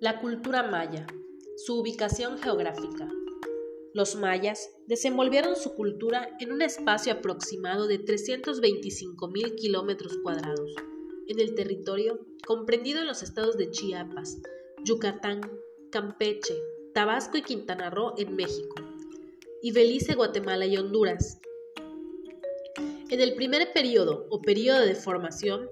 La cultura maya. Su ubicación geográfica. Los mayas desenvolvieron su cultura en un espacio aproximado de 325.000 kilómetros cuadrados, en el territorio comprendido en los estados de Chiapas, Yucatán, Campeche, Tabasco y Quintana Roo en México, y Belice, Guatemala y Honduras. En el primer periodo o periodo de formación,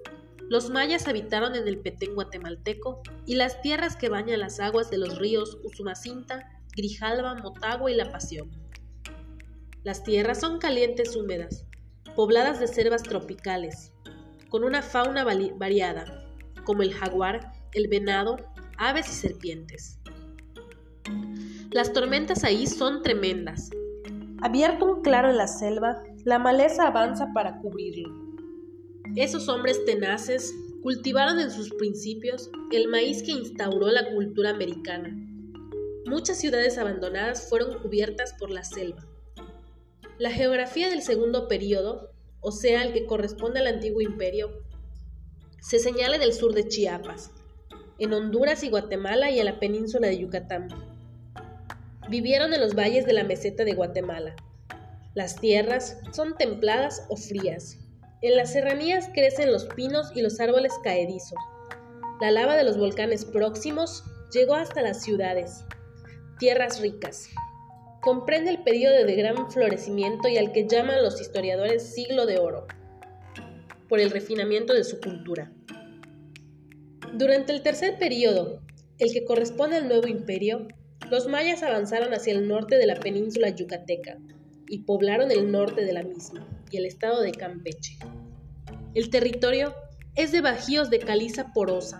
los mayas habitaron en el Petén guatemalteco y las tierras que bañan las aguas de los ríos Usumacinta, Grijalba, Motagua y La Pasión. Las tierras son calientes húmedas, pobladas de selvas tropicales, con una fauna variada, como el jaguar, el venado, aves y serpientes. Las tormentas ahí son tremendas. Abierto un claro en la selva, la maleza avanza para cubrirlo. Esos hombres tenaces cultivaron en sus principios el maíz que instauró la cultura americana. Muchas ciudades abandonadas fueron cubiertas por la selva. La geografía del segundo periodo, o sea, el que corresponde al antiguo imperio, se señala en el sur de Chiapas, en Honduras y Guatemala y en la península de Yucatán. Vivieron en los valles de la meseta de Guatemala. Las tierras son templadas o frías, en las serranías crecen los pinos y los árboles caedizos. La lava de los volcanes próximos llegó hasta las ciudades. Tierras ricas. Comprende el periodo de gran florecimiento y al que llaman los historiadores siglo de oro, por el refinamiento de su cultura. Durante el tercer periodo, el que corresponde al nuevo imperio, los mayas avanzaron hacia el norte de la península yucateca y poblaron el norte de la misma y el estado de Campeche. El territorio es de bajíos de caliza porosa,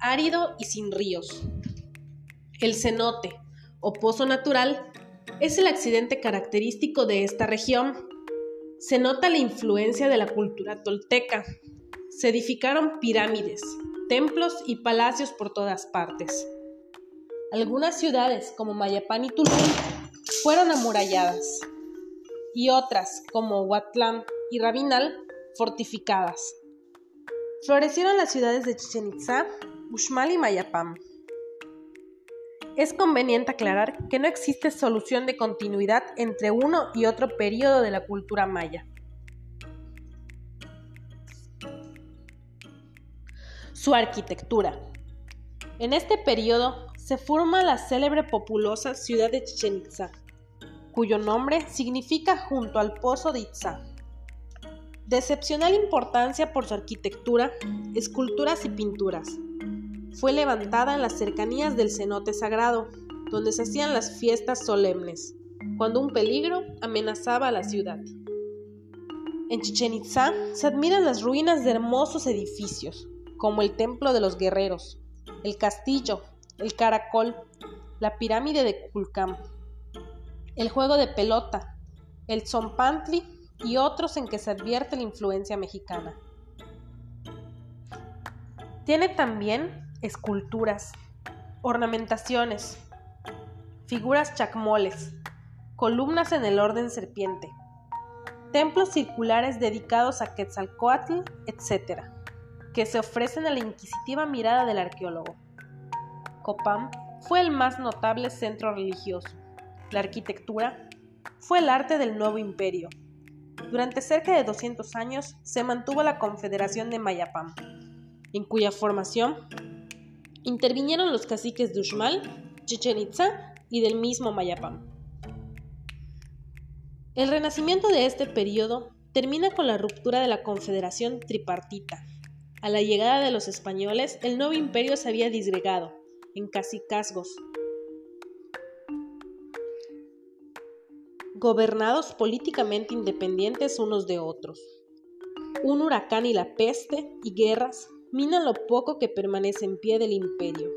árido y sin ríos. El cenote, o pozo natural, es el accidente característico de esta región. Se nota la influencia de la cultura tolteca. Se edificaron pirámides, templos y palacios por todas partes. Algunas ciudades, como Mayapán y Tulum, fueron amuralladas y otras, como Huatlán y Rabinal, fortificadas. Florecieron las ciudades de Chichen Itza, Uxmal y Mayapam. Es conveniente aclarar que no existe solución de continuidad entre uno y otro periodo de la cultura maya. Su arquitectura. En este periodo se forma la célebre populosa ciudad de Chichen Itza, cuyo nombre significa junto al pozo de Itzá. De excepcional importancia por su arquitectura, esculturas y pinturas. Fue levantada en las cercanías del cenote sagrado, donde se hacían las fiestas solemnes, cuando un peligro amenazaba a la ciudad. En Chichen Itza se admiran las ruinas de hermosos edificios, como el Templo de los Guerreros, el Castillo, el Caracol, la Pirámide de Kulcam, el juego de pelota, el zompantli y otros en que se advierte la influencia mexicana. Tiene también esculturas, ornamentaciones, figuras chacmoles, columnas en el orden serpiente, templos circulares dedicados a Quetzalcoatl, etc., que se ofrecen a la inquisitiva mirada del arqueólogo. Copán fue el más notable centro religioso la arquitectura, fue el arte del nuevo imperio. Durante cerca de 200 años se mantuvo la Confederación de Mayapam, en cuya formación intervinieron los caciques de Uxmal, Chichen Itza y del mismo Mayapam. El renacimiento de este periodo termina con la ruptura de la Confederación Tripartita. A la llegada de los españoles, el nuevo imperio se había disgregado en cacicazgos, gobernados políticamente independientes unos de otros. Un huracán y la peste y guerras minan lo poco que permanece en pie del imperio.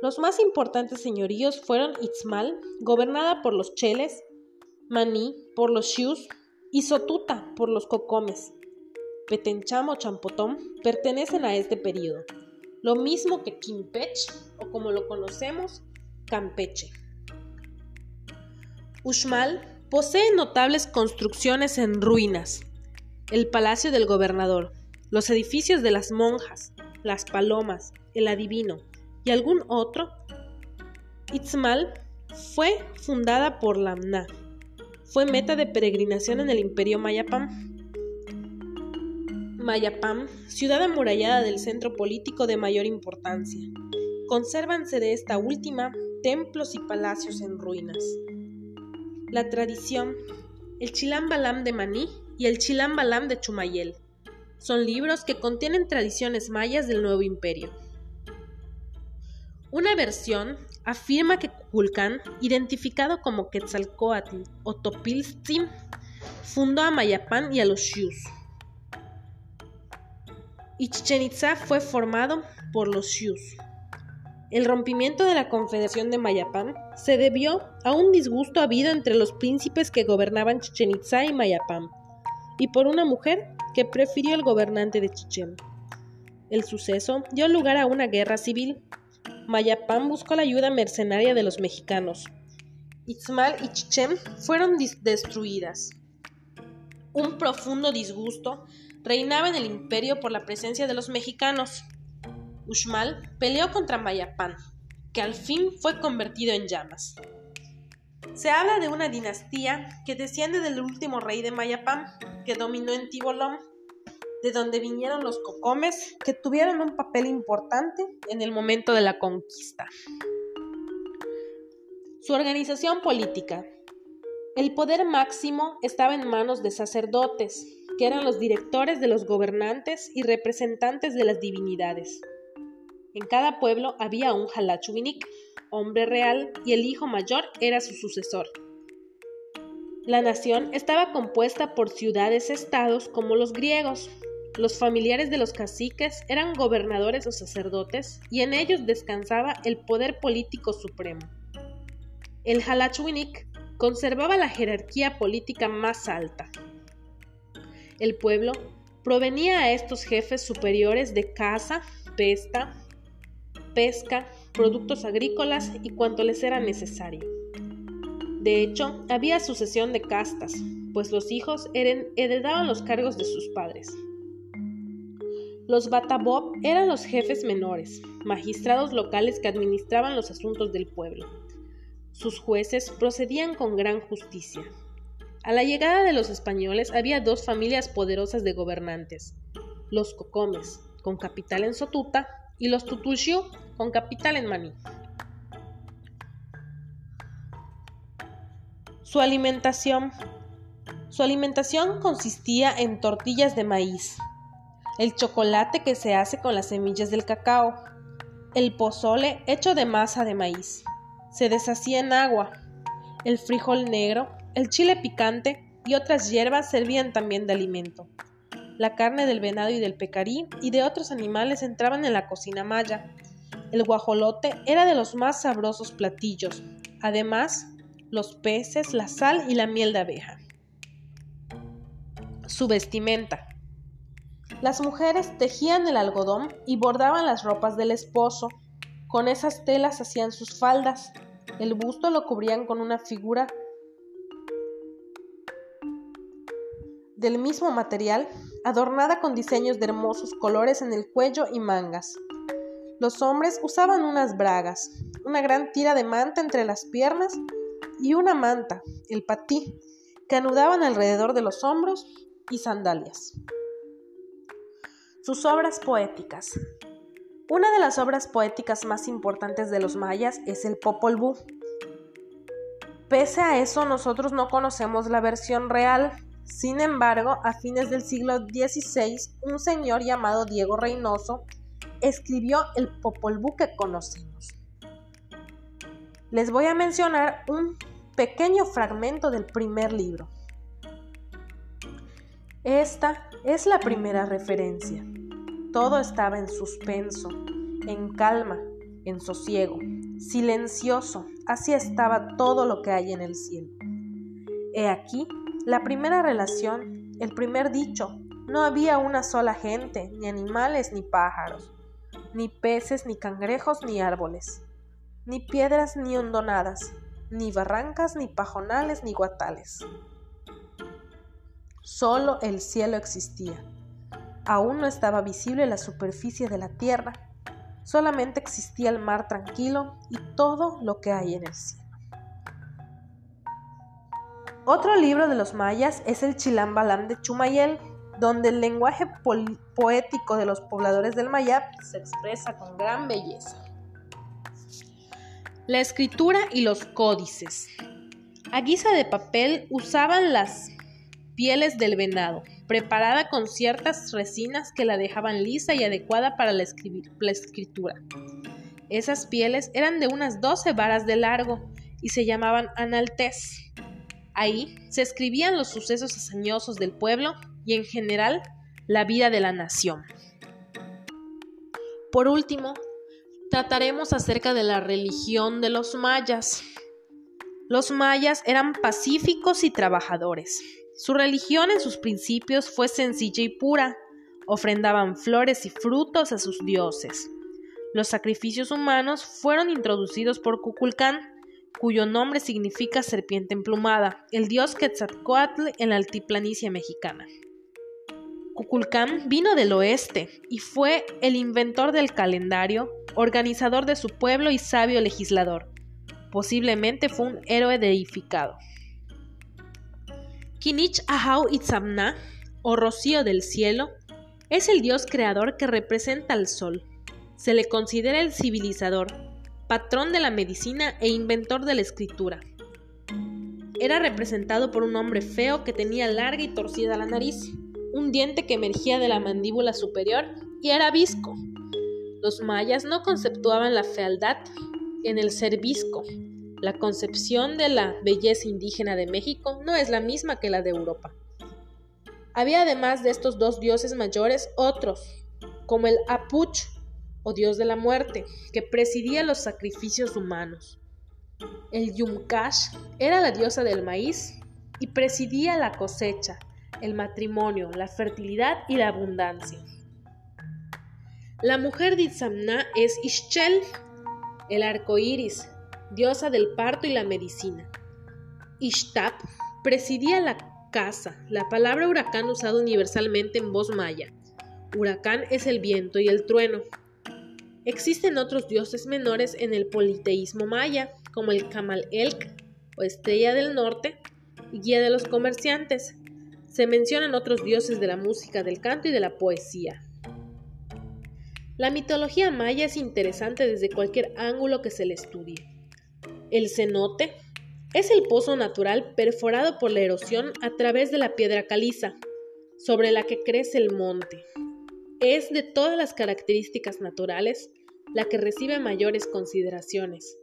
Los más importantes señoríos fueron Itzmal, gobernada por los Cheles, Maní por los Xius y Sotuta por los Cocomes. Petencham o Champotón pertenecen a este periodo, lo mismo que Quimpech o como lo conocemos, Campeche. Uxmal posee notables construcciones en ruinas. El palacio del gobernador, los edificios de las monjas, las palomas, el adivino y algún otro, Itzmal fue fundada por Lamna. Fue meta de peregrinación en el imperio Mayapam. Mayapam, ciudad amurallada del centro político de mayor importancia. Consérvanse de esta última templos y palacios en ruinas. La tradición, el Chilam Balam de Maní y el Chilam Balam de Chumayel. Son libros que contienen tradiciones mayas del nuevo imperio. Una versión afirma que Kukulcán, identificado como Quetzalcoatl o Topiltzin, fundó a Mayapán y a los Xius. Y Chichen Itza fue formado por los Xius. El rompimiento de la Confederación de Mayapán se debió a un disgusto habido entre los príncipes que gobernaban Chichen Itza y Mayapán, y por una mujer que prefirió el gobernante de Chichen. El suceso dio lugar a una guerra civil Mayapán buscó la ayuda mercenaria de los mexicanos. Itzmal y Chichen fueron destruidas. Un profundo disgusto reinaba en el imperio por la presencia de los mexicanos. Uxmal peleó contra Mayapán, que al fin fue convertido en llamas. Se habla de una dinastía que desciende del último rey de Mayapán, que dominó en Tibolón de donde vinieron los cocomes, que tuvieron un papel importante en el momento de la conquista. Su organización política. El poder máximo estaba en manos de sacerdotes, que eran los directores de los gobernantes y representantes de las divinidades. En cada pueblo había un Halachubinik, hombre real, y el hijo mayor era su sucesor. La nación estaba compuesta por ciudades-estados como los griegos, los familiares de los caciques eran gobernadores o sacerdotes y en ellos descansaba el poder político supremo. El Halachwinik conservaba la jerarquía política más alta. El pueblo provenía a estos jefes superiores de caza, pesta, pesca, productos agrícolas y cuanto les era necesario. De hecho, había sucesión de castas, pues los hijos heredaban los cargos de sus padres. Los Batabob eran los jefes menores, magistrados locales que administraban los asuntos del pueblo. Sus jueces procedían con gran justicia. A la llegada de los españoles había dos familias poderosas de gobernantes, los Cocomes, con capital en Sotuta, y los Tutulxiu, con capital en Maní. Su alimentación. Su alimentación consistía en tortillas de maíz, el chocolate que se hace con las semillas del cacao, el pozole hecho de masa de maíz. Se deshacía en agua. El frijol negro, el chile picante y otras hierbas servían también de alimento. La carne del venado y del pecarí y de otros animales entraban en la cocina maya. El guajolote era de los más sabrosos platillos. Además, los peces, la sal y la miel de abeja. Su vestimenta. Las mujeres tejían el algodón y bordaban las ropas del esposo. Con esas telas hacían sus faldas. El busto lo cubrían con una figura del mismo material, adornada con diseños de hermosos colores en el cuello y mangas. Los hombres usaban unas bragas, una gran tira de manta entre las piernas y una manta, el patí, que anudaban alrededor de los hombros y sandalias. Sus obras poéticas. Una de las obras poéticas más importantes de los mayas es el Popol Vuh. Pese a eso, nosotros no conocemos la versión real. Sin embargo, a fines del siglo XVI, un señor llamado Diego Reynoso escribió el Popol Vuh que conocemos. Les voy a mencionar un pequeño fragmento del primer libro. Esta es la primera referencia. Todo estaba en suspenso, en calma, en sosiego, silencioso, así estaba todo lo que hay en el cielo. He aquí la primera relación, el primer dicho, no había una sola gente, ni animales ni pájaros, ni peces, ni cangrejos, ni árboles, ni piedras, ni hondonadas, ni barrancas, ni pajonales, ni guatales. Solo el cielo existía. Aún no estaba visible la superficie de la tierra. solamente existía el mar tranquilo y todo lo que hay en el cielo. Otro libro de los mayas es el Chilambalam de Chumayel, donde el lenguaje poético de los pobladores del Mayab se expresa con gran belleza. La escritura y los códices. A guisa de papel usaban las pieles del venado, preparada con ciertas resinas que la dejaban lisa y adecuada para la, escritura. Esas pieles eran de unas 12 varas de largo y se llamaban analtés. Ahí se escribían los sucesos hazañosos del pueblo y en general la vida de la nación. Por último, trataremos acerca de la religión de los mayas. Los mayas eran pacíficos y trabajadores. Su religión en sus principios fue sencilla y pura. Ofrendaban flores y frutos a sus dioses. Los sacrificios humanos fueron introducidos por Cuculcán, cuyo nombre significa serpiente emplumada, el dios Quetzalcoatl en la altiplanicie mexicana. Cuculcán vino del oeste y fue el inventor del calendario, organizador de su pueblo y sabio legislador. Posiblemente fue un héroe deificado. Kinich Ahau Itzamna, o rocío del cielo, es el dios creador que representa al sol. Se le considera el civilizador, patrón de la medicina e inventor de la escritura. Era representado por un hombre feo que tenía larga y torcida la nariz, un diente que emergía de la mandíbula superior y era visco. Los mayas no conceptuaban la fealdad en el ser visco. La concepción de la belleza indígena de México no es la misma que la de Europa. Había además de estos dos dioses mayores otros, como el Apuch, o dios de la muerte, que presidía los sacrificios humanos. El Yumkash era la diosa del maíz y presidía la cosecha, el matrimonio, la fertilidad y la abundancia. La mujer de Itzamna es Ishchel, el arco iris, diosa del parto y la medicina. Ishtap presidía la casa, la palabra huracán usada universalmente en voz maya. Huracán es el viento y el trueno. Existen otros dioses menores en el politeísmo maya, como el Kamal Elk o estrella del norte guía de los comerciantes, se mencionan otros dioses de la música, del canto y de la poesía. La mitología maya es interesante desde cualquier ángulo que se le estudie. El cenote es el pozo natural perforado por la erosión a través de la piedra caliza, sobre la que crece el monte. Es de todas las características naturales la que recibe mayores consideraciones.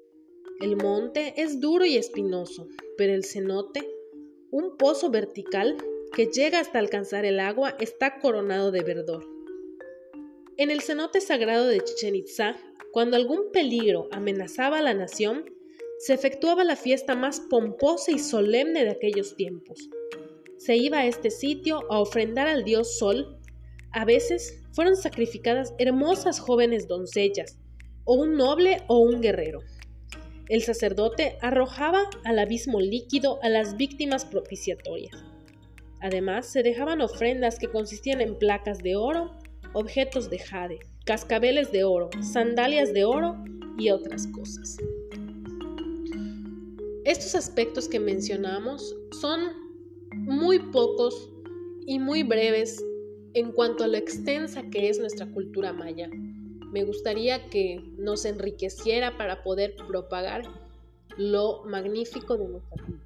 El monte es duro y espinoso, pero el cenote, un pozo vertical, que llega hasta alcanzar el agua, está coronado de verdor. En el cenote sagrado de Chichen Itza, cuando algún peligro amenazaba a la nación, se efectuaba la fiesta más pomposa y solemne de aquellos tiempos. Se iba a este sitio a ofrendar al dios Sol. A veces fueron sacrificadas hermosas jóvenes doncellas, o un noble o un guerrero. El sacerdote arrojaba al abismo líquido a las víctimas propiciatorias. Además, se dejaban ofrendas que consistían en placas de oro, objetos de jade, cascabeles de oro, sandalias de oro y otras cosas. Estos aspectos que mencionamos son muy pocos y muy breves en cuanto a lo extensa que es nuestra cultura maya. Me gustaría que nos enriqueciera para poder propagar lo magnífico de nuestra cultura.